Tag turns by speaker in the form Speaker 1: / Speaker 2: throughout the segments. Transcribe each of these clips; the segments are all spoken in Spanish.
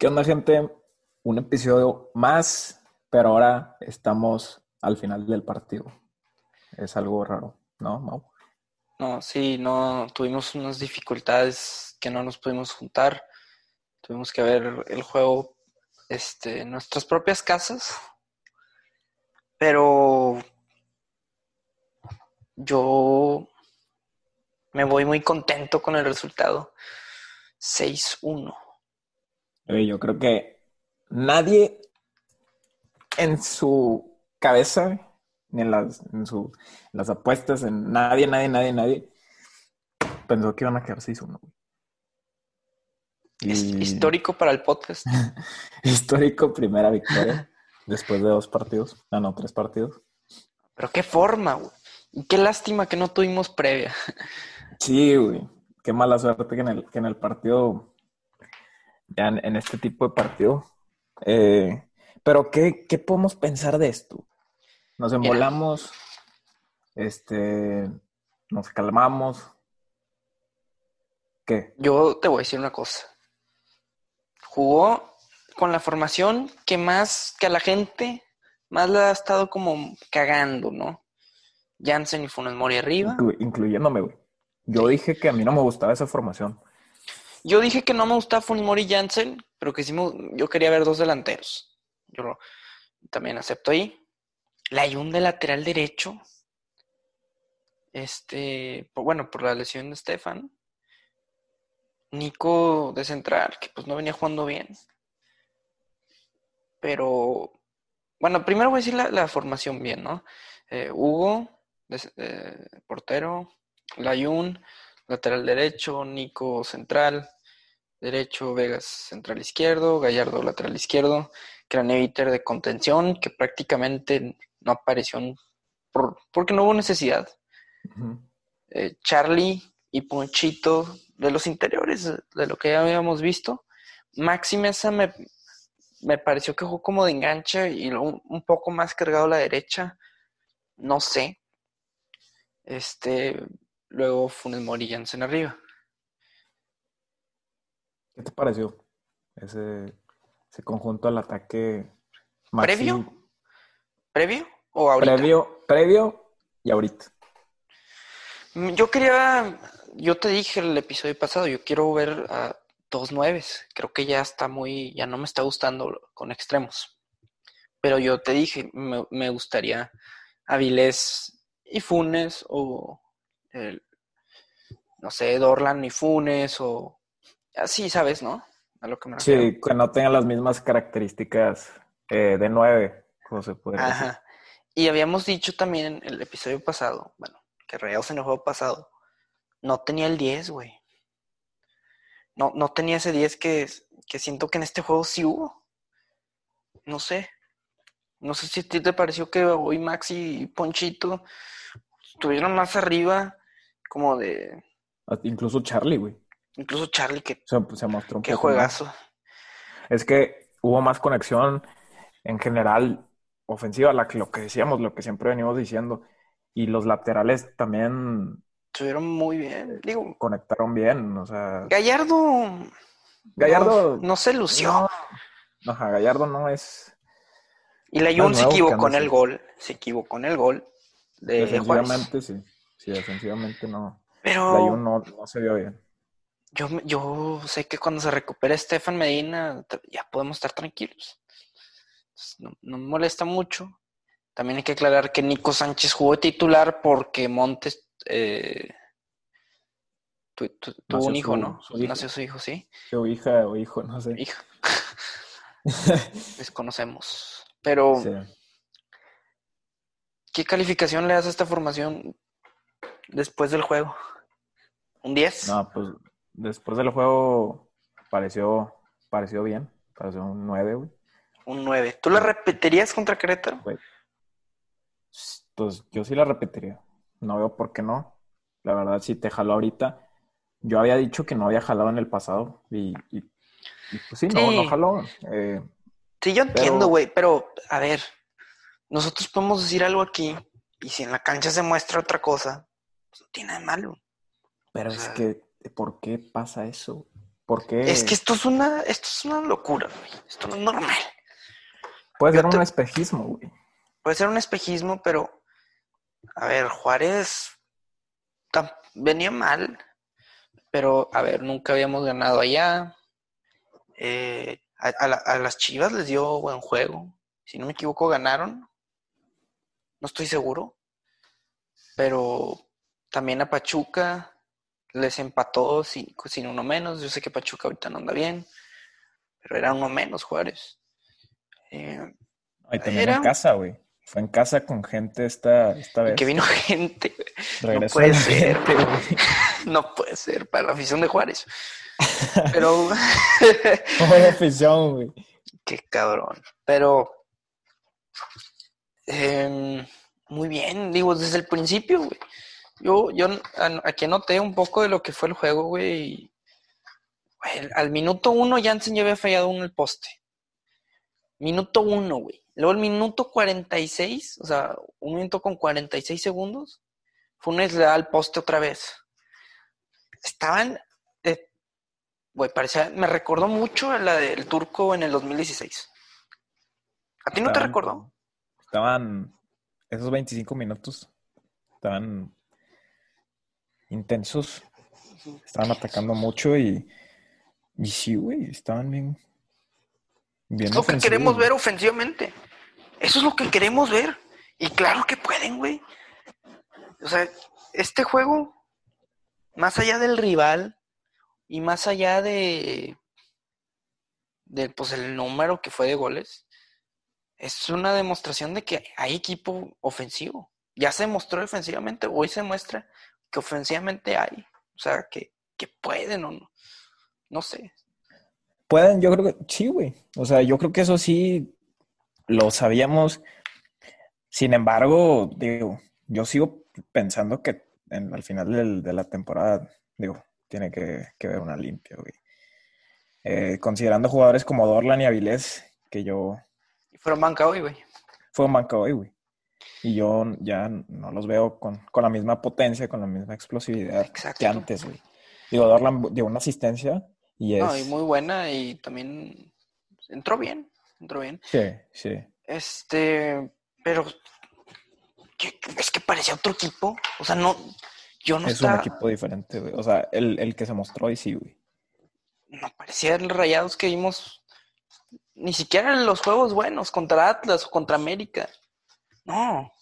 Speaker 1: ¿Qué onda, gente? Un episodio más, pero ahora estamos al final del partido. Es algo raro, ¿no, Mau?
Speaker 2: No, sí, no, tuvimos unas dificultades que no nos pudimos juntar. Tuvimos que ver el juego este, en nuestras propias casas. Pero yo me voy muy contento con el resultado. 6-1.
Speaker 1: Yo creo que nadie en su cabeza, ni en las, en su, las apuestas, en nadie, nadie, nadie, nadie, pensó que iban a quedar 6-1.
Speaker 2: Es histórico para el podcast.
Speaker 1: histórico, primera victoria después de dos partidos. Ah, no, tres partidos.
Speaker 2: Pero qué forma, güey. Y qué lástima que no tuvimos previa.
Speaker 1: Sí, güey. Qué mala suerte que en el, que en el partido, ya en, este tipo de partido. Eh, pero, ¿qué, ¿qué, podemos pensar de esto? Nos embolamos, este, nos calmamos. ¿Qué?
Speaker 2: Yo te voy a decir una cosa. Jugó con la formación que más, que a la gente más le ha estado como cagando, ¿no? Jansen y Funes Mori arriba.
Speaker 1: incluyéndome, güey. Yo dije que a mí no me gustaba esa formación.
Speaker 2: Yo dije que no me gustaba Funes Mori pero que sí yo quería ver dos delanteros. Yo también acepto ahí. La un de lateral derecho. Este, bueno, por la lesión de Stefan. Nico de central, que pues no venía jugando bien. Pero, bueno, primero voy a decir la, formación bien, ¿no? Eh, Hugo, portero, Layun, lateral derecho, Nico central, derecho, Vegas central izquierdo, Gallardo lateral izquierdo, Craneviter de contención, que prácticamente no apareció por, porque no hubo necesidad. Eh, Charlie y Ponchito de los interiores, de lo que ya habíamos visto. Maxi Mesa me, me pareció que jugó como de enganche y un, un poco más cargado a la derecha. No sé. Este, luego Funes Mori y Jansen arriba.
Speaker 1: ¿Qué te pareció ese, ese conjunto al ataque?
Speaker 2: ¿Previo? ¿Previo o ahorita?
Speaker 1: Previo, previo y ahorita.
Speaker 2: Mm, yo quería, yo te dije el episodio pasado, yo quiero ver a dos nueves. Creo que ya está muy, ya no me está gustando con extremos. Pero yo te dije, me, me gustaría Avilés y Funes o no sé, Dorlan y Funes o así, ¿sabes, no?
Speaker 1: A lo que me Sí, que no tengan las mismas características eh, de nueve, como se puede Ajá.
Speaker 2: Y habíamos dicho también en el episodio pasado, bueno, que Rayados en el juego pasado no tenía el 10, güey. No, no tenía ese 10 que, que siento que en este juego sí hubo. No sé. No sé si a ti te pareció que hoy Maxi y Ponchito estuvieron más arriba, como de.
Speaker 1: Incluso Charlie, güey.
Speaker 2: Incluso Charlie, que
Speaker 1: se, se mostró un
Speaker 2: Qué juegazo.
Speaker 1: Es que hubo más conexión en general ofensiva, la, lo que decíamos, lo que siempre venimos diciendo. Y los laterales también.
Speaker 2: Estuvieron muy bien, digo.
Speaker 1: Conectaron bien, o sea.
Speaker 2: Gallardo.
Speaker 1: Gallardo.
Speaker 2: No, se lució.
Speaker 1: Ajá, Gallardo no es.
Speaker 2: Y la Jun se equivocó en el gol. Se equivocó en el gol.
Speaker 1: defensivamente sí. Sí, defensivamente no.
Speaker 2: Pero.
Speaker 1: No, se vio bien.
Speaker 2: Yo, yo sé que cuando se recupere Estefan Medina, ya podemos estar tranquilos. No, me molesta mucho. También hay que aclarar que Nico Sánchez jugó titular porque Montes eh, tuvo un hijo, ¿no? Nació su hijo, sí.
Speaker 1: Su hija o hijo, no sé.
Speaker 2: Hija. Desconocemos. Pero, ¿qué calificación le das a esta formación después del juego? ¿Un 10?
Speaker 1: No, pues después del juego pareció, pareció bien. Pareció un 9, güey.
Speaker 2: Un 9. ¿Tú la repetirías contra Querétaro?
Speaker 1: Pues yo sí la repetiría. No veo por qué no. La verdad, si te jaló ahorita. Yo había dicho que no había jalado en el pasado y, pues sí, no, no jaló. Eh,
Speaker 2: Sí, yo entiendo, güey, pero... a ver, nosotros podemos decir algo aquí y si en la cancha se muestra otra cosa, pues no tiene nada de malo.
Speaker 1: Pero es que, ¿por qué pasa eso? ¿Por qué?
Speaker 2: Es que esto es una, esto es una locura, güey. Esto no es normal.
Speaker 1: Puede
Speaker 2: yo
Speaker 1: ser
Speaker 2: te-
Speaker 1: un espejismo, güey.
Speaker 2: Puede ser un espejismo, pero a ver, Juárez venía mal, pero a ver, nunca habíamos ganado allá. Eh, a, a la- a las Chivas les dio buen juego. Si no me equivoco, ganaron. No estoy seguro. Pero también a Pachuca les empató sin, sin uno menos. Yo sé que Pachuca ahorita no anda bien, pero era uno menos Juárez. Eh,
Speaker 1: Y también
Speaker 2: Era-
Speaker 1: en casa, güey. Fue en casa con gente esta, esta vez.
Speaker 2: que vino gente.
Speaker 1: Regresó
Speaker 2: puede
Speaker 1: la
Speaker 2: ser.
Speaker 1: gente, güey.
Speaker 2: No puede ser para la afición de Juárez. Pero,
Speaker 1: Buena afición, güey.
Speaker 2: qué cabrón. Pero, em, muy bien, digo, desde el principio, güey. Yo, yo aquí anoté un poco de lo que fue el juego, güey. al minuto uno, Jansen ya había fallado uno el poste. Minuto uno, güey. Luego el minuto 46, o sea, un minuto con 46 segundos, Funes le da al poste otra vez. Estaban, eh, güey, parecía, me recordó mucho a la del turco en el 2016. ¿A ti no te recordó?
Speaker 1: Estaban, esos 25 minutos, estaban intensos. Estaban atacando mucho y, y sí, güey, estaban bien. bien
Speaker 2: Es lo que queremos ver ofensivamente. Eso es lo que queremos ver. Y claro que pueden, güey. O sea, este juego, más allá del rival y más allá de, de pues el número que fue de goles, es una demostración de que hay equipo ofensivo. Ya se mostró ofensivamente, hoy se muestra que ofensivamente hay. O sea, que, que pueden o no. No sé.
Speaker 1: Pueden, yo creo que sí, güey. O sea, yo creo que eso sí lo sabíamos. Sin embargo, digo, yo sigo pensando que en- al final del- de la temporada, digo, tiene que, que haber una limpia, güey. Eh, considerando jugadores como Dorlan y Avilés, que yo
Speaker 2: fueron banca hoy, güey.
Speaker 1: fue un banca hoy, güey. Y yo ya no los veo con, con la misma potencia, con la misma explosividad
Speaker 2: Exacto.
Speaker 1: que antes, güey. Digo, Dorlan dio una asistencia y es...
Speaker 2: No, y muy buena y también entró bien, entró bien.
Speaker 1: Sí, sí.
Speaker 2: Este, pero ¿qué- es que parecía otro equipo. O sea, no, yo no
Speaker 1: Es un equipo diferente, güey. O sea, el, el que se mostró y sí, güey.
Speaker 2: no parecía el Rayados que vimos, ni siquiera en los juegos buenos contra Atlas o contra América. No,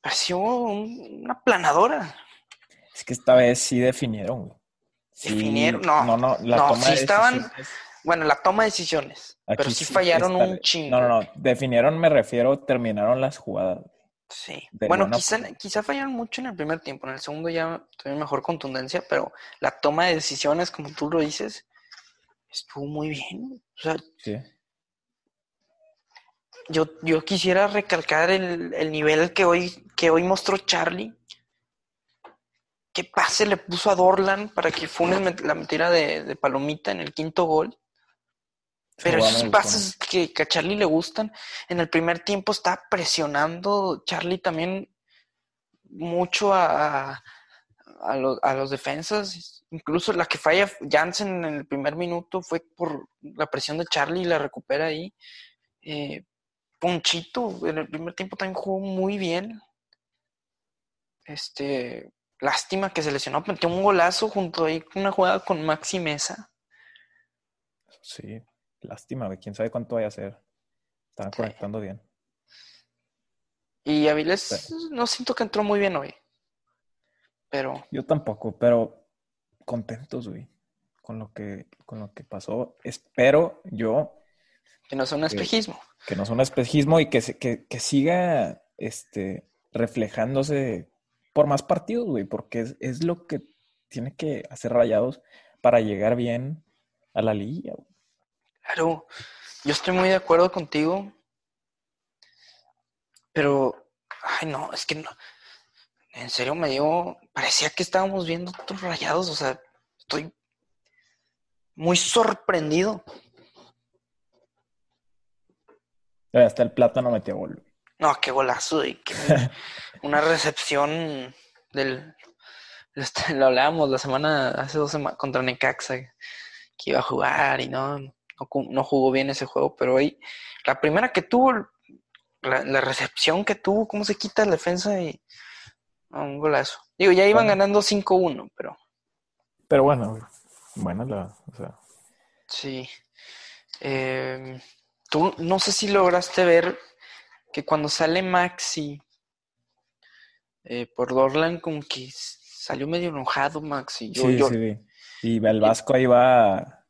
Speaker 2: pareció un- una planadora.
Speaker 1: Es que esta vez sí definieron, güey. Sí,
Speaker 2: Definieron, no.
Speaker 1: No, no, la
Speaker 2: No,
Speaker 1: toma
Speaker 2: sí
Speaker 1: de
Speaker 2: estaban- Bueno, la toma de decisiones,
Speaker 1: aquí
Speaker 2: pero sí fallaron un chingo.
Speaker 1: No, no, no. Definieron, me refiero, terminaron las jugadas.
Speaker 2: Sí.
Speaker 1: de
Speaker 2: Bueno, quizá,
Speaker 1: forma.
Speaker 2: quizá fallaron mucho en el primer tiempo, en el segundo ya tuvieron mejor contundencia, pero la toma de decisiones, como tú lo dices, estuvo muy bien. O sea,
Speaker 1: Sí.
Speaker 2: Yo, yo quisiera recalcar el, el nivel que hoy, que hoy mostró Charlie. ¿Qué pase le puso a Dorlan para que Funes met- la metiera de, de palomita en el quinto gol? Pero esos pases que, que a Charlie le gustan, en el primer tiempo está presionando Charlie también mucho a, a, a los, a los defensas. Incluso la que falla Jansen en el primer minuto fue por la presión de Charlie y la recupera ahí. Eh, Ponchito en el primer tiempo también jugó muy bien. Este, lástima que se lesionó, metió un golazo junto ahí con una jugada con Maxi Mesa.
Speaker 1: Sí. Lástima. Quién sabe cuánto vaya a ser. Estaban
Speaker 2: Sí.
Speaker 1: conectando bien.
Speaker 2: Y Avilés
Speaker 1: Sí.
Speaker 2: no siento que entró muy bien hoy. Pero
Speaker 1: Yo tampoco, pero contentos, güey. Con lo que, con lo que pasó. Espero yo
Speaker 2: que no sea un espejismo.
Speaker 1: Que no sea un espejismo y que, que, que siga este, reflejándose por más partidos, güey, porque es, lo que tiene que hacer Rayados para llegar bien a la liga.
Speaker 2: Claro, yo estoy muy de acuerdo contigo. Pero, ay no, es que no. En serio me dio, parecía que estábamos viendo otros rayados, o sea, estoy muy sorprendido.
Speaker 1: Eh, Hasta el plátano metió gol.
Speaker 2: No, qué golazo y qué- una recepción del lo hablábamos la semana hace dos semanas contra Necaxa que iba a jugar y no, no, jugó bien ese juego, pero ahí, la primera que tuvo, la, la recepción que tuvo, cómo se quita la defensa y no, un golazo. Digo, ya iban
Speaker 1: Bueno.
Speaker 2: ganando 5-1, pero
Speaker 1: Pero bueno. Bueno, la, o sea,
Speaker 2: sí. Eh, tú no sé si lograste ver que cuando sale Maxi eh, por Dorlan, como que salió medio enojado Maxi. Yo,
Speaker 1: sí,
Speaker 2: yo-
Speaker 1: sí, vi. Y el Vasco ahí va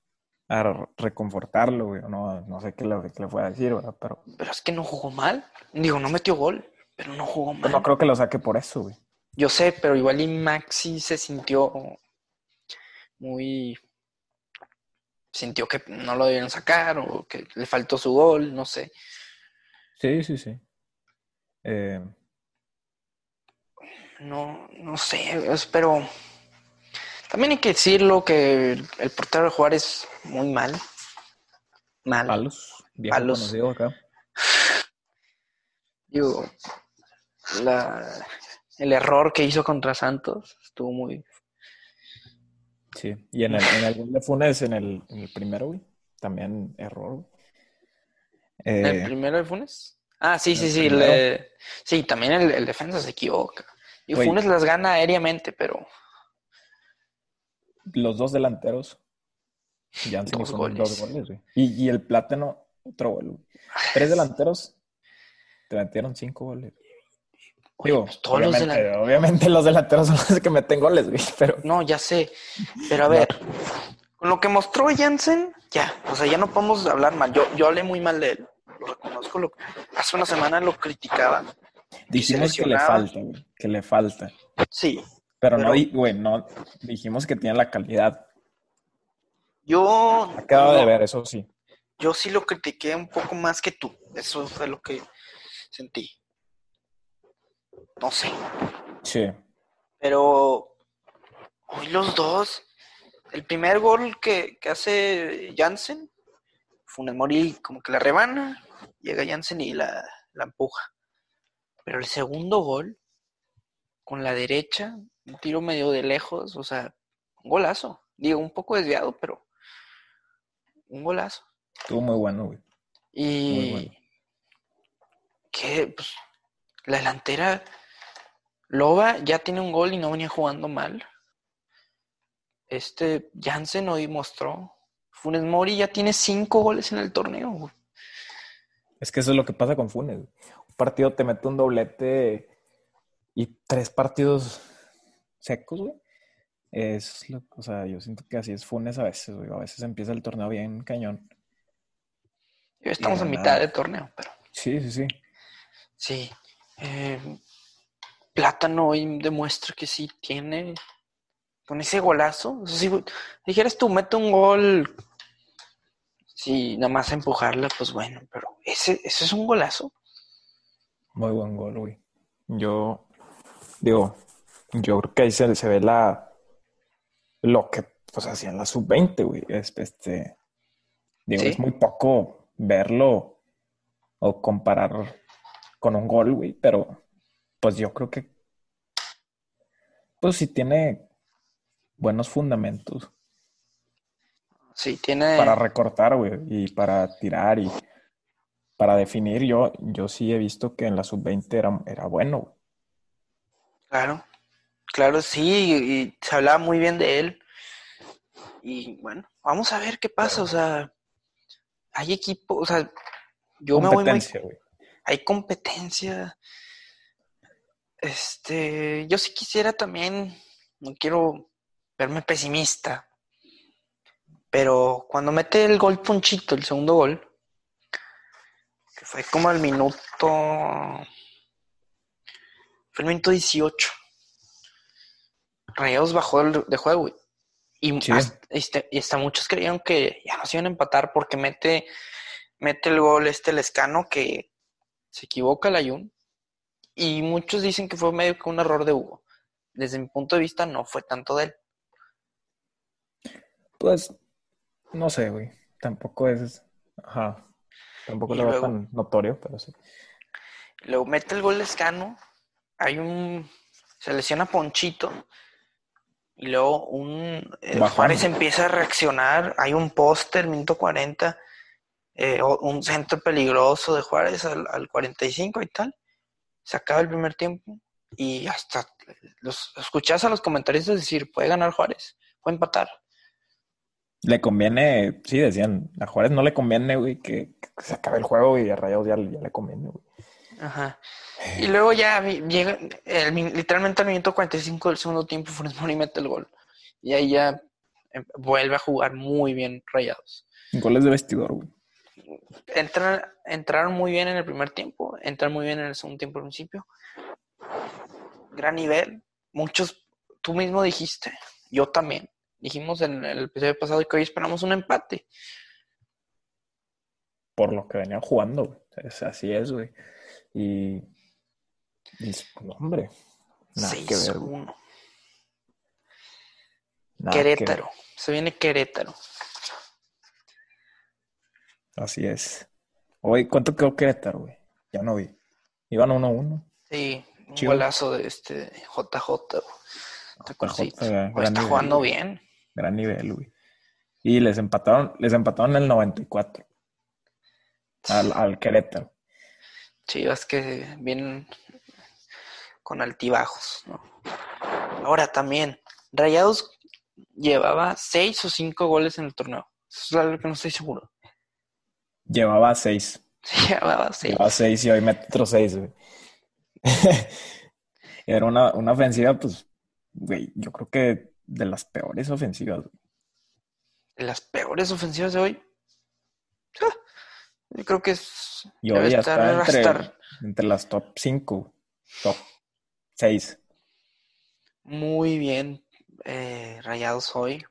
Speaker 1: a, reconfortarlo, güey. No, no sé qué le, qué le fue a decir, ¿verdad? Pero
Speaker 2: Pero es que no jugó mal. Digo, no metió gol, pero no jugó mal.
Speaker 1: pues no creo que lo saque por eso, güey.
Speaker 2: Yo sé, pero igual y Maxi se sintió muy... Sintió que no lo debieron sacar o que le faltó su gol, no sé.
Speaker 1: Sí, sí, sí. Eh,
Speaker 2: No, no sé, pero también hay que decirlo que el, el portero de Juárez muy mal. Mal.
Speaker 1: palos, viejo
Speaker 2: Palos.
Speaker 1: conocido acá.
Speaker 2: Digo, la- el error que hizo contra Santos estuvo muy...
Speaker 1: Sí. Y en el, en el gol de Funes, en el, en el primero, güey, también error, güey.
Speaker 2: ¿El
Speaker 1: Eh,
Speaker 2: primero de Funes? Ah, sí, sí,
Speaker 1: el
Speaker 2: sí. le- Sí, también el, el defensa se equivoca. Y
Speaker 1: Güey.
Speaker 2: Funes las gana aéreamente, pero
Speaker 1: los dos delanteros, Jansen y
Speaker 2: Dos
Speaker 1: Funes,
Speaker 2: goles.
Speaker 1: dos goles, güey. Y, y el Plátano, otro gol, güey. Tres delanteros, te metieron cinco goles.
Speaker 2: Oye,
Speaker 1: Digo,
Speaker 2: pues todos los
Speaker 1: obviamente,
Speaker 2: delan-
Speaker 1: obviamente los delanteros son los que meten goles, güey, pero
Speaker 2: No, ya sé. Pero a ver, con lo que mostró Jansen, ya. O sea, ya no podemos hablar mal. Yo, yo hablé muy mal de él. Lo reconozco. Lo... Hace una semana lo criticaba.
Speaker 1: dijimos que le falta, güey, que le falta.
Speaker 2: Sí.
Speaker 1: Pero, no,
Speaker 2: Pero-
Speaker 1: di- güey, no, dijimos que tiene la calidad.
Speaker 2: Yo.
Speaker 1: Acabo de
Speaker 2: no,
Speaker 1: ver, eso sí.
Speaker 2: Yo sí lo critiqué un poco más que tú. Eso fue lo que sentí. No sé.
Speaker 1: Sí.
Speaker 2: Pero hoy los dos, el primer gol que, que hace Jansen, Funes Mori como que la rebana, llega Jansen y la, la empuja. Pero el segundo gol, con la derecha, un tiro medio de lejos, o sea, un golazo. Digo, un poco desviado, pero un golazo.
Speaker 1: Estuvo muy bueno, güey.
Speaker 2: Y
Speaker 1: Muy bueno.
Speaker 2: que pues, la delantera Loba ya tiene un gol y no venía jugando mal. Este Jansen hoy mostró. Funes Mori ya tiene cinco goles en el torneo. güey.
Speaker 1: Es que eso es lo que pasa con Funes. Un partido te mete un doblete y tres partidos secos, güey. Es lo, o sea, yo siento que así es Funes a veces, güey. A veces empieza el torneo bien cañón.
Speaker 2: Estamos en mitad de torneo, pero
Speaker 1: Sí, sí, sí.
Speaker 2: sí. Eh, Plátano hoy demuestra que sí tiene. Con ese golazo. O sea, si dijeras tú, mete un gol. Sí, nada más empujarla, pues bueno, pero ese, ese es un golazo.
Speaker 1: Muy buen gol, güey. Yo digo, yo creo que ahí se, se ve la lo que pues hacían la sub-20, güey. Es, este, digo,
Speaker 2: Sí.
Speaker 1: es muy poco verlo o comparar con un gol, güey, pero pues yo creo que pues sí tiene buenos fundamentos
Speaker 2: Sí, tiene.
Speaker 1: para recortar, güey, y para tirar y para definir. Yo, yo sí he visto que en la sub-20 era, era bueno, güey.
Speaker 2: Claro, claro, sí, y, y se hablaba muy bien de él. Y bueno, vamos a ver qué pasa. O sea, hay equipo, o sea, yo me voy muy.
Speaker 1: Competencia, güey.
Speaker 2: Hay competencia. Este, yo sí quisiera también, no quiero verme pesimista, pero cuando mete el gol Ponchito, el segundo gol, que fue como al minuto, fue el minuto 18, Rayados bajó el- de juego güey. y,
Speaker 1: Sí.
Speaker 2: hasta, este, y hasta muchos creyeron que ya no se iban a empatar porque mete, mete el gol este Lescano que se equivoca el Ayun y muchos dicen que fue medio que un error de Hugo. Desde mi punto de vista no fue tanto de él.
Speaker 1: Pues, no sé, güey. Tampoco es. Ajá. Tampoco lo veo tan notorio, pero sí.
Speaker 2: Luego mete el gol Lescano, hay un... se lesiona Ponchito Y luego un eh. Juárez empieza a reaccionar. Hay un póster, minuto 40, eh, un centro peligroso de Juárez al, al 45 y tal. Se acaba el primer tiempo y hasta los escuchás a los comentaristas decir, puede ganar Juárez, puede empatar.
Speaker 1: Le conviene, sí, decían, a Juárez no le conviene, güey, que, que se acabe el juego y a Rayados ya, ya le conviene, güey.
Speaker 2: Ajá. Y luego ya llega, el literalmente al minuto 45 del segundo tiempo, Funes Mori mete el gol. Y ahí ya eh, vuelve a jugar muy bien Rayados.
Speaker 1: Goles de vestidor, güey.
Speaker 2: Entran, entraron muy bien en el primer tiempo, entran muy bien en el segundo tiempo al principio. Gran nivel. Muchos, tú mismo dijiste, yo también. Dijimos en el episodio pasado que hoy esperamos un empate.
Speaker 1: Por lo que venían jugando, güey. Es- así es, güey. Y, y, no, hombre, nada que ver, güey.
Speaker 2: 6-1.
Speaker 1: Nada que ver.
Speaker 2: Querétaro. Se viene Querétaro.
Speaker 1: Así es. Hoy, ¿cuánto quedó Querétaro, güey? Ya no vi. Iban 1-1.
Speaker 2: Sí, un
Speaker 1: Chido.
Speaker 2: golazo de este JJ.
Speaker 1: Gran
Speaker 2: Pues está jugando
Speaker 1: güey.
Speaker 2: bien.
Speaker 1: Gran nivel, güey. Y les empataron, les empataron en el 94 al, al Querétaro.
Speaker 2: Chivas que vienen con altibajos, ¿no? Ahora también, Rayados llevaba seis o cinco goles en el torneo. Eso es algo que no estoy seguro.
Speaker 1: Llevaba 6.
Speaker 2: Llevaba seis.
Speaker 1: Llevaba 6 y hoy mete otro 6, güey. Era una, una ofensiva, pues, güey, yo creo que de las peores ofensivas. güey.
Speaker 2: Las peores ofensivas de hoy. ah, Yo creo que es.
Speaker 1: Y
Speaker 2: debe
Speaker 1: ya
Speaker 2: estar-
Speaker 1: está entre,
Speaker 2: estar
Speaker 1: entre las top 5, top 6.
Speaker 2: muy bien eh, Rayados hoy.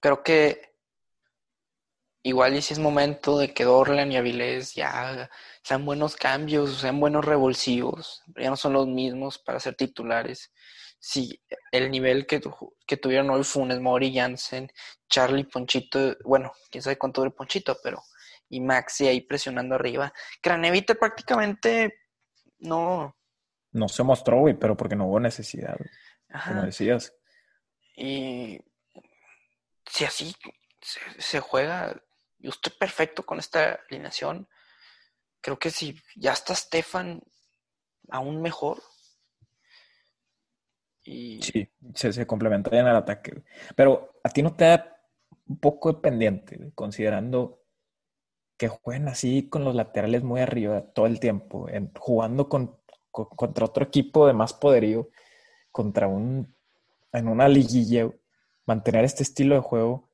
Speaker 2: Creo que igual y si es momento de que Dorlan y Avilés ya sean buenos cambios, sean buenos revulsivos, ya no son los mismos para ser titulares. Si el nivel que, tu- que tuvieron hoy Funes Mori, Jansen, Charlie, Ponchito, bueno, quién sabe cuánto dure Ponchito, pero y Maxi ahí presionando arriba. Cranevita prácticamente no.
Speaker 1: No se mostró, güey, pero porque no hubo necesidad, güey,
Speaker 2: ajá.
Speaker 1: como decías.
Speaker 2: Y si así se, se juega, yo estoy perfecto con esta alineación. Creo que si ya está Stefan, aún mejor. Y
Speaker 1: Sí, se, se complementa bien el ataque. Pero a ti no te da un poco de pendiente, considerando que jueguen así con los laterales muy arriba todo el tiempo, en- jugando con, con- contra otro equipo de más poderío, contra un, en una liguilla, mantener este estilo de juego.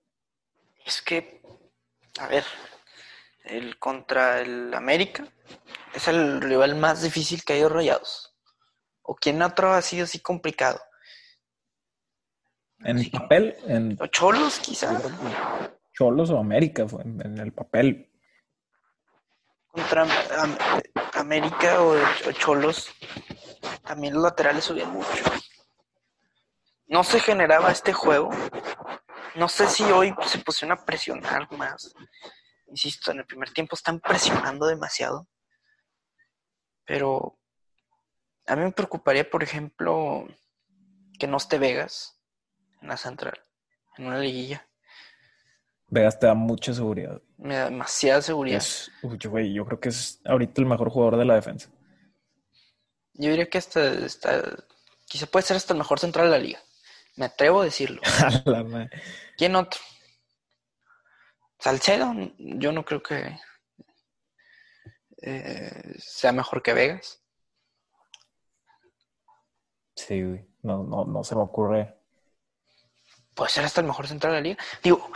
Speaker 2: es que, a ver, el contra el América es el rival más difícil que ha ido Rayados. ¿O quién otro ha sido así complicado?
Speaker 1: En
Speaker 2: Sí.
Speaker 1: papel, en
Speaker 2: ¿Los Cholos, quizá?
Speaker 1: yo creo que Cholos o América, fue en, en el papel.
Speaker 2: contra Am- América o, o Cholos, también los laterales subían mucho. No se generaba este juego. No sé si hoy se pusieron a presionar más. Insisto, en el primer tiempo están presionando demasiado. Pero a mí me preocuparía, por ejemplo, que no esté Vegas en la central, en una liguilla.
Speaker 1: Vegas te da mucha seguridad.
Speaker 2: Me da demasiada seguridad.
Speaker 1: Es, uy, güey, yo creo que es ahorita el mejor jugador de la defensa.
Speaker 2: Yo diría que hasta, hasta- quizá puede ser hasta el mejor central de la liga. Me atrevo a decirlo. ¿Quién otro? Salcedo, yo no creo que eh, sea mejor que Vegas.
Speaker 1: Sí, güey. No, no, no se me ocurre.
Speaker 2: Puede ser hasta el mejor central de la liga. Digo,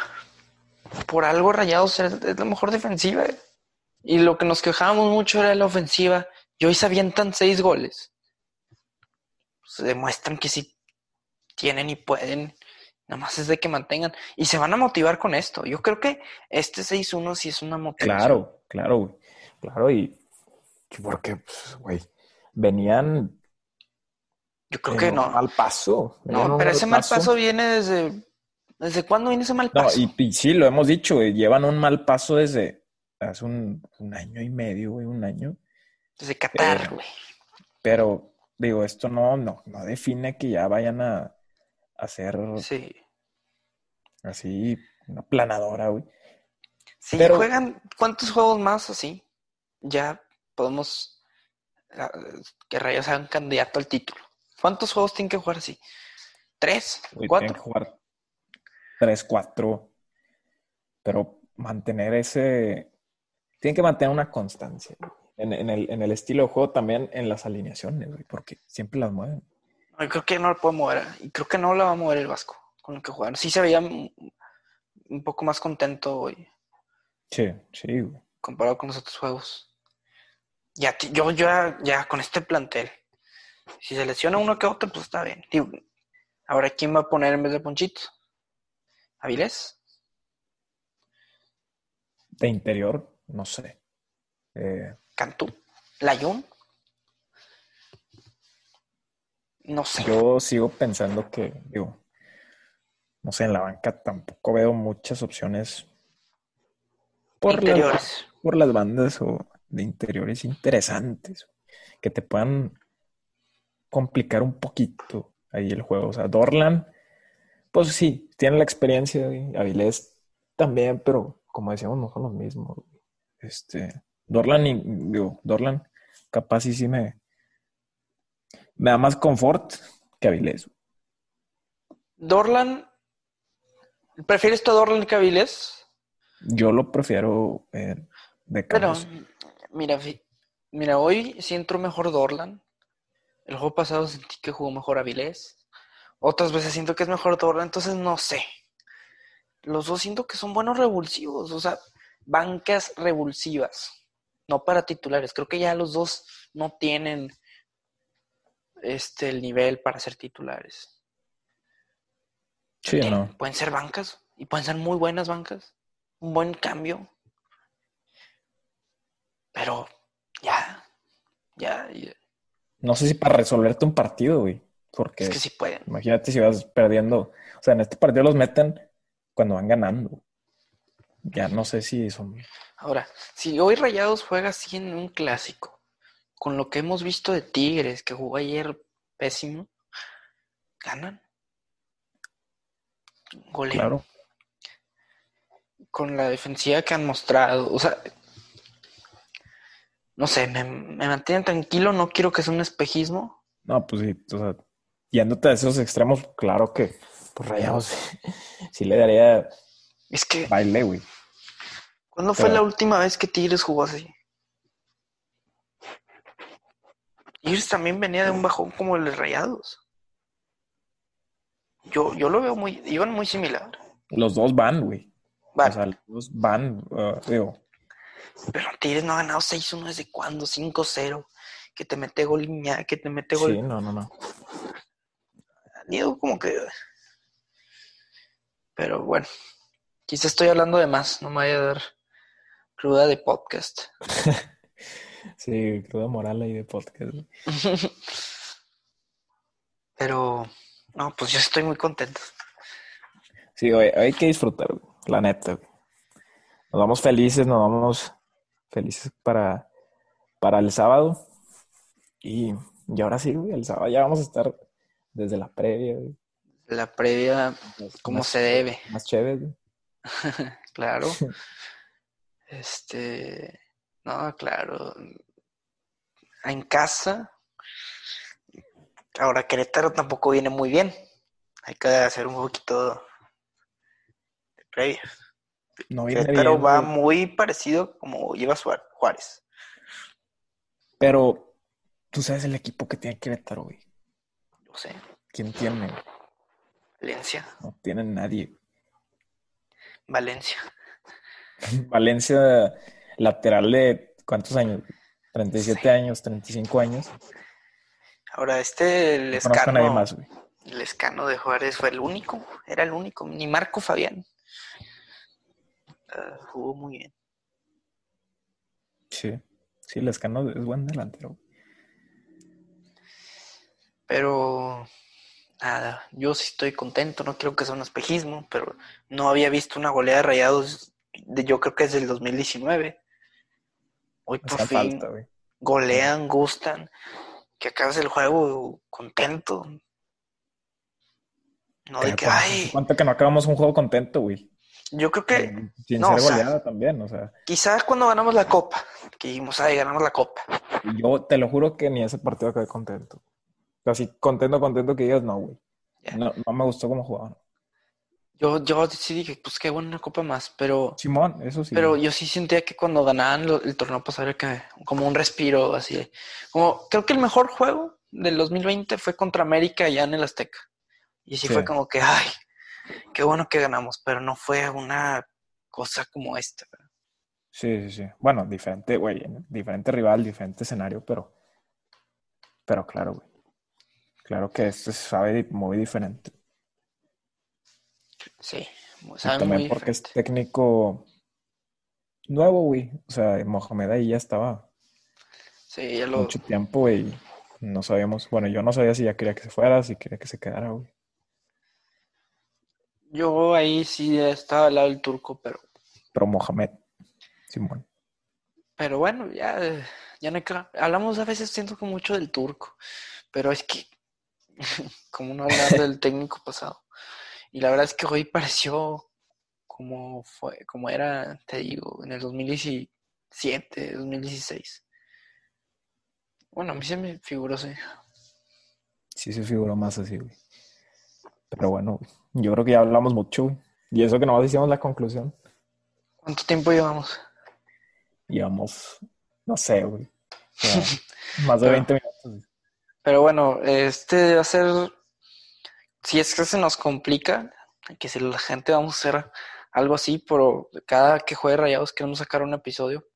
Speaker 2: por algo Rayados es, es la mejor defensiva. Y lo que nos quejábamos mucho era la ofensiva. Y hoy se avientan seis goles. Se demuestran que sí tienen y pueden. Nada más es de que mantengan. Y se van a motivar con esto. Yo creo que este 6-1 sí es una motivación.
Speaker 1: Claro, claro, güey. Claro, y porque, pues, güey, venían
Speaker 2: Yo creo que no.
Speaker 1: mal paso. venían
Speaker 2: No, pero
Speaker 1: mal
Speaker 2: ese mal paso viene desde. ¿Desde cuándo viene ese mal
Speaker 1: No,
Speaker 2: paso?
Speaker 1: y, y sí, lo hemos dicho, güey, llevan un mal paso desde hace un, un año y medio, güey, un año.
Speaker 2: Desde Qatar,
Speaker 1: eh,
Speaker 2: güey.
Speaker 1: Pero, digo, esto no, no, no define que ya vayan a, hacer
Speaker 2: Sí.
Speaker 1: así una planadora, güey.
Speaker 2: Si
Speaker 1: Pero-
Speaker 2: juegan, ¿cuántos juegos más así? Ya podemos ah, que Rayos hagan candidato al título. ¿Cuántos juegos tienen que jugar así? ¿Tres?
Speaker 1: Güey,
Speaker 2: ¿Cuatro?
Speaker 1: tienen que jugar 3, 4. Pero mantener ese. Tienen que mantener una constancia. en el, en el estilo de juego también en las alineaciones, güey, porque siempre las mueven.
Speaker 2: Yo creo que no lo puede mover. Y creo que no la va a mover el Vasco con lo que jugaron. Sí se veía un poco más contento hoy
Speaker 1: Sí, sí, güey.
Speaker 2: comparado con los otros juegos. Ya, ti- yo ya, ya con este plantel, si se lesiona uno que otro, pues está bien. Digo, ahora, ¿quién va a poner en vez de Ponchito? ¿Avilés?
Speaker 1: De interior, no sé. Eh,
Speaker 2: ¿Cantú? ¿Layún? No sé.
Speaker 1: yo sigo pensando que, digo, no sé, en la banca tampoco veo muchas opciones por las, por las bandas o de interiores interesantes que te puedan complicar un poquito ahí el juego. O sea, Dorlan, pues sí, tiene la experiencia. Avilés también, pero como decíamos, no son los mismos. Este, Dorlan, y- digo, Dorlan, capaz sí, sí me, me da más confort que Avilés.
Speaker 2: Dorlan. ¿Prefieres tú a Dorlan que Avilés?
Speaker 1: Yo lo prefiero eh, de
Speaker 2: Pero,
Speaker 1: cambios.
Speaker 2: mira, mira, hoy sí entró mejor Dorlan. El juego pasado sentí que jugó mejor Avilés. Otras veces siento que es mejor Dorlan, entonces no sé. Los dos siento que son buenos revulsivos, o sea, bancas revulsivas, no para titulares. Creo que ya los dos no tienen este el nivel para ser titulares.
Speaker 1: Sí, no.
Speaker 2: Pueden ser bancas y pueden ser muy buenas bancas. Un buen cambio. Pero ya, ya, ya.
Speaker 1: No sé si para resolverte un partido, güey. Porque
Speaker 2: es que sí pueden.
Speaker 1: imagínate si vas perdiendo. O sea, en este partido los meten cuando van ganando. Ya no sé si son.
Speaker 2: Ahora, si hoy Rayados juega así en un clásico, con lo que hemos visto de Tigres, que jugó ayer pésimo, ganan. Golean.
Speaker 1: Claro.
Speaker 2: Con la defensiva que han mostrado. O sea, no sé, me, me mantienen tranquilo, no quiero que sea un espejismo.
Speaker 1: No, pues sí. O sea, yéndote a esos extremos, claro que pues Rayados sí le daría
Speaker 2: Es que,
Speaker 1: baile, güey.
Speaker 2: ¿cuándo fue la última vez que Tigres jugó así? Tigres también venía de un bajón como el de Rayados. Yo, yo lo veo muy, iban muy similar.
Speaker 1: Los dos van, güey.
Speaker 2: Vale,
Speaker 1: O sea, los dos van. uh, digo,
Speaker 2: pero Tigres no ha ganado 6-1 desde cuándo, 5-0. Que te mete gol que te mete gol.
Speaker 1: sí, no, no, no.
Speaker 2: Digo, como que. Pero bueno, quizá estoy hablando de más, no me vaya a dar cruda de podcast.
Speaker 1: Sí, cruda moral ahí de podcast.
Speaker 2: Pero, no, pues yo estoy muy contento.
Speaker 1: Sí, güey, hay que disfrutar, güey, la neta, güey. Nos vamos felices, nos vamos felices para, para el sábado. Y, y ahora sí, güey, el sábado ya vamos a estar desde la previa, güey.
Speaker 2: La previa, como
Speaker 1: Más-
Speaker 2: se debe,
Speaker 1: Más chévere, güey.
Speaker 2: claro. Este, no, claro. En casa. Ahora Querétaro tampoco viene muy bien. Hay que hacer un poquito de previa.
Speaker 1: No
Speaker 2: Querétaro
Speaker 1: bien,
Speaker 2: va
Speaker 1: güey.
Speaker 2: muy parecido como lleva Juárez.
Speaker 1: Pero tú sabes el equipo que tiene Querétaro, güey.
Speaker 2: No sé,
Speaker 1: ¿Quién tiene?
Speaker 2: Valencia,
Speaker 1: No tiene nadie.
Speaker 2: Valencia.
Speaker 1: Valencia, lateral de ¿cuántos años? 37
Speaker 2: Sí.
Speaker 1: años, 35 años.
Speaker 2: Ahora este, el
Speaker 1: No
Speaker 2: escano,
Speaker 1: más, güey.
Speaker 2: el escano de Juárez fue el único, era el único, ni Marco Fabián. Ah, jugó muy bien.
Speaker 1: Sí, sí, Lescano es buen delantero.
Speaker 2: Pero nada, yo sí estoy contento, no quiero que sea un espejismo, pero no había visto una goleada de rayados de yo creo que es del 2019. Hoy por fin
Speaker 1: falta,
Speaker 2: golean, gustan, que acabes el juego contento. No de que,
Speaker 1: ¿Cuánto-
Speaker 2: ay,
Speaker 1: ¿Cuánto que no acabamos un juego contento, güey?
Speaker 2: yo creo que
Speaker 1: Eh, Sin
Speaker 2: no,
Speaker 1: ser
Speaker 2: o sea-
Speaker 1: goleada también, o sea.
Speaker 2: quizás cuando ganamos la copa, que dijimos, ay, ganamos la copa.
Speaker 1: Yo te lo juro que ni ese partido acabé contento. Así contento, contento que digas, no, güey. No, no me gustó cómo jugaban.
Speaker 2: Yo, yo sí dije, pues qué buena copa más, pero,
Speaker 1: Simón, eso sí.
Speaker 2: pero yo sí sentía que cuando ganaban lo- el torneo pasado era que como un respiro así. Como, creo que el mejor juego del 2020 fue contra América allá en el Azteca. Y sí,
Speaker 1: Sí.
Speaker 2: fue como que, ay, qué bueno que ganamos, pero no fue una cosa como esta.
Speaker 1: Sí, sí, sí. Bueno, diferente, güey. Diferente rival, diferente escenario, pero. Pero claro, güey. Claro que este sabe muy diferente.
Speaker 2: Sí, sabe
Speaker 1: también
Speaker 2: muy
Speaker 1: porque es técnico nuevo, güey. O sea, Mohamed ahí ya estaba
Speaker 2: Sí, ya lo,
Speaker 1: mucho tiempo, güey. y No sabíamos. Bueno, yo no sabía si ya quería que se fuera, si quería que se quedara, güey.
Speaker 2: yo ahí sí estaba al lado del turco, pero,
Speaker 1: Pero Mohamed, Simón.
Speaker 2: pero bueno, ya, ya no hay que... Hablamos a veces siento que mucho del turco, pero es que, como no hablar del técnico pasado. Y la verdad es que hoy pareció como fue, como era, te digo, en el 2017, 2016. Bueno, a mí se me figuró así.
Speaker 1: Sí se figuró más así, güey. Pero bueno, yo creo que ya hablamos mucho, güey. Y eso que nomás hicimos la conclusión.
Speaker 2: ¿Cuánto tiempo llevamos?
Speaker 1: Llevamos, no sé, güey. O sea, más de
Speaker 2: Pero-
Speaker 1: 20 minutos. güey.
Speaker 2: Pero bueno, este va a ser, si es que se nos complica, que si la gente vamos a hacer algo así, pero cada que juegue Rayados queremos sacar un episodio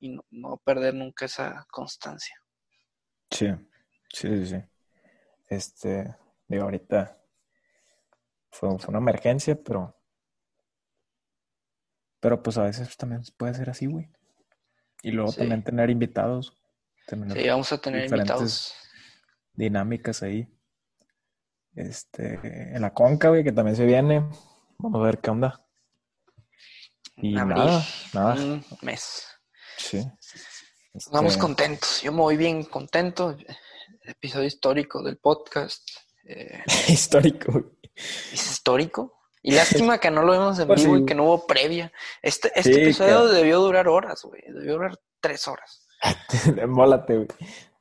Speaker 2: y no, no perder nunca esa constancia.
Speaker 1: Sí, sí, sí, sí. Este, digo, ahorita fue, fue una emergencia, pero, pero pues a veces también puede ser así, güey. Y luego
Speaker 2: Sí.
Speaker 1: también tener invitados, tener
Speaker 2: Sí, vamos a tener invitados.
Speaker 1: dinámicas ahí. Este, en la conca, güey, que también se viene. Vamos a ver qué onda. Y
Speaker 2: abril,
Speaker 1: nada, nada.
Speaker 2: un mes.
Speaker 1: Sí.
Speaker 2: Nos vamos
Speaker 1: Este,
Speaker 2: contentos. Yo me voy bien contento. Episodio histórico del podcast. Eh,
Speaker 1: Histórico, güey.
Speaker 2: ¿Es histórico? Y lástima que no lo vimos en
Speaker 1: Pues
Speaker 2: vivo y que no hubo previa. Este, este
Speaker 1: Sí,
Speaker 2: episodio
Speaker 1: que-
Speaker 2: debió durar horas, güey. Debió durar tres horas.
Speaker 1: Mólate, güey.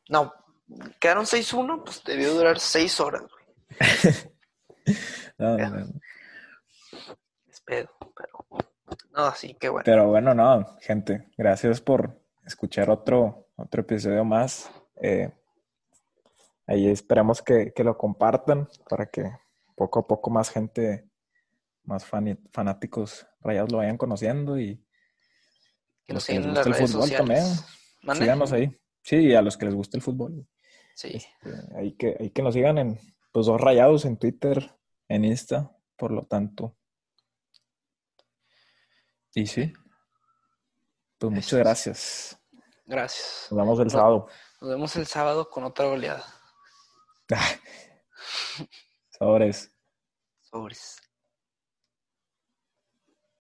Speaker 2: No, quedaron 6-1, pues debió durar seis horas, güey.
Speaker 1: No, no, no.
Speaker 2: Es pedo, pero. No, así que bueno.
Speaker 1: Pero bueno, no, gente, gracias por escuchar otro, otro episodio más. Eh, ahí esperamos que, que lo compartan para que poco a poco más gente, más fani- fanáticos rayados lo vayan conociendo y
Speaker 2: Que
Speaker 1: los que les gusta el fútbol
Speaker 2: sociales.
Speaker 1: también. Síganos ahí. Sí, a los que les gusta el fútbol.
Speaker 2: Sí.
Speaker 1: Este, ahí que, ahí que nos sigan en los dos rayados en Twitter, en Insta, por lo tanto. Y sí. Pues muchas gracias.
Speaker 2: Gracias.
Speaker 1: Nos vemos el sábado.
Speaker 2: Nos vemos el sábado con otra goleada.
Speaker 1: Sabores.
Speaker 2: Sobres.